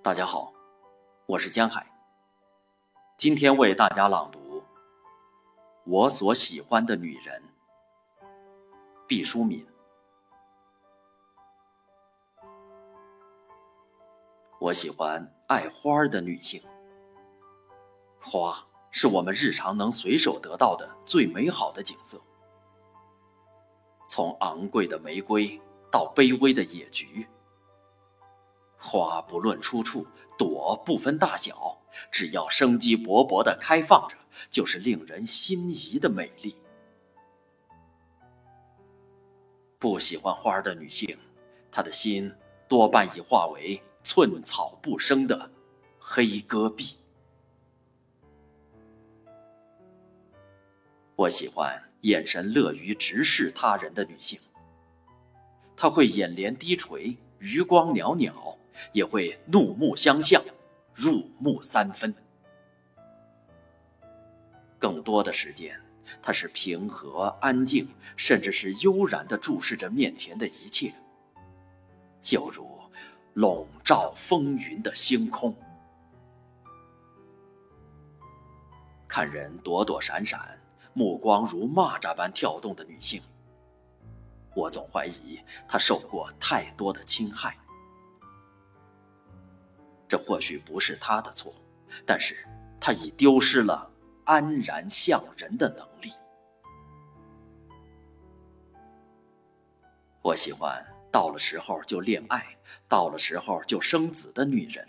大家好，我是江海。今天为大家朗读《我所喜欢的女人》，毕淑敏。我喜欢爱花的女性。花是我们日常能随手得到的最美好的景色，从昂贵的玫瑰到卑微的野菊。花不论出处，朵不分大小，只要生机勃勃地开放着，就是令人心仪的美丽。不喜欢花的女性，她的心多半已化为寸草不生的黑戈壁。我喜欢眼神乐于直视他人的女性，她会眼帘低垂，余光袅袅。也会怒目相向，入木三分。更多的时间，他是平和安静，甚至是悠然地注视着面前的一切，犹如笼罩风云的星空。看人躲躲闪闪，目光如蚂蚱般跳动的女性，我总怀疑她受过太多的侵害。这或许不是他的错，但是他已丢失了安然向人的能力。我喜欢到了时候就恋爱，到了时候就生子的女人，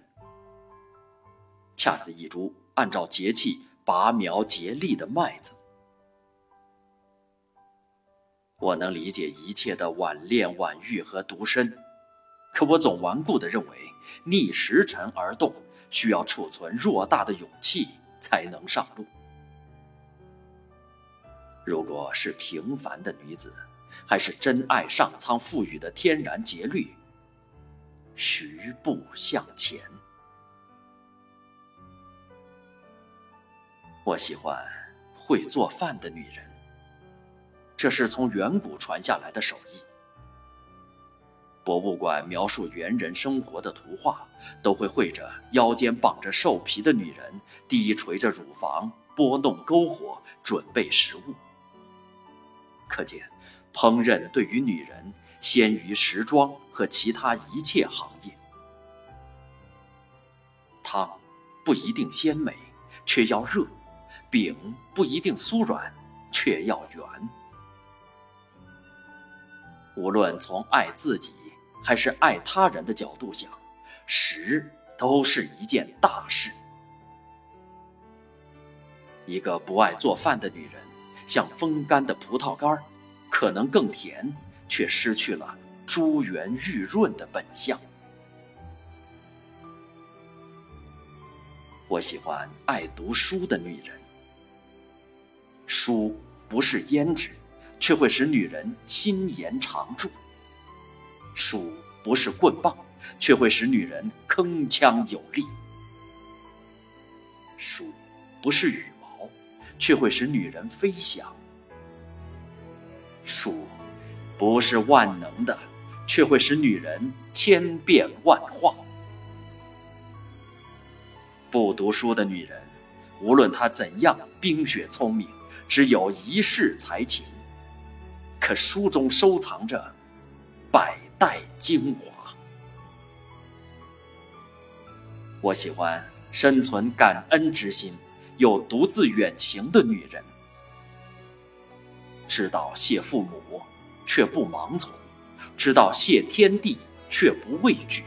恰似一株按照节气拔苗结粒的麦子。我能理解一切的晚恋、晚育和独身。可我总顽固地认为，逆时辰而动，需要储存偌大的勇气才能上路。如果是平凡的女子，还是真爱上苍赋予的天然节律，徐步向前。我喜欢会做饭的女人，这是从远古传下来的手艺。博物馆描述猿人生活的图画，都会绘着腰间绑着兽皮的女人，低垂着乳房，拨弄篝火，准备食物。可见，烹饪对于女人先于时装和其他一切行业。汤不一定鲜美，却要热；饼不一定酥软，却要圆。无论从爱自己。还是爱他人的角度想，食都是一件大事。一个不爱做饭的女人，像风干的葡萄干可能更甜，却失去了珠圆玉润的本相。我喜欢爱读书的女人。书不是胭脂，却会使女人心颜常驻。书不是棍棒，却会使女人铿锵有力；书不是羽毛，却会使女人飞翔；书不是万能的，却会使女人千变万化。不读书的女人，无论她怎样冰雪聪明，只有一世才情，可书中收藏着百。带精华。我喜欢深存感恩之心又独自远行的女人，知道谢父母却不盲从，知道谢天地却不畏惧，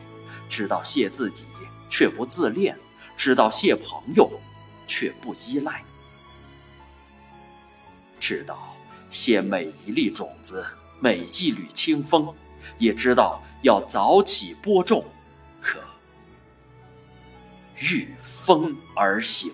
知道谢自己却不自恋，知道谢朋友却不依赖，知道谢每一粒种子，每一缕清风。也知道要早起播种，可御风而行。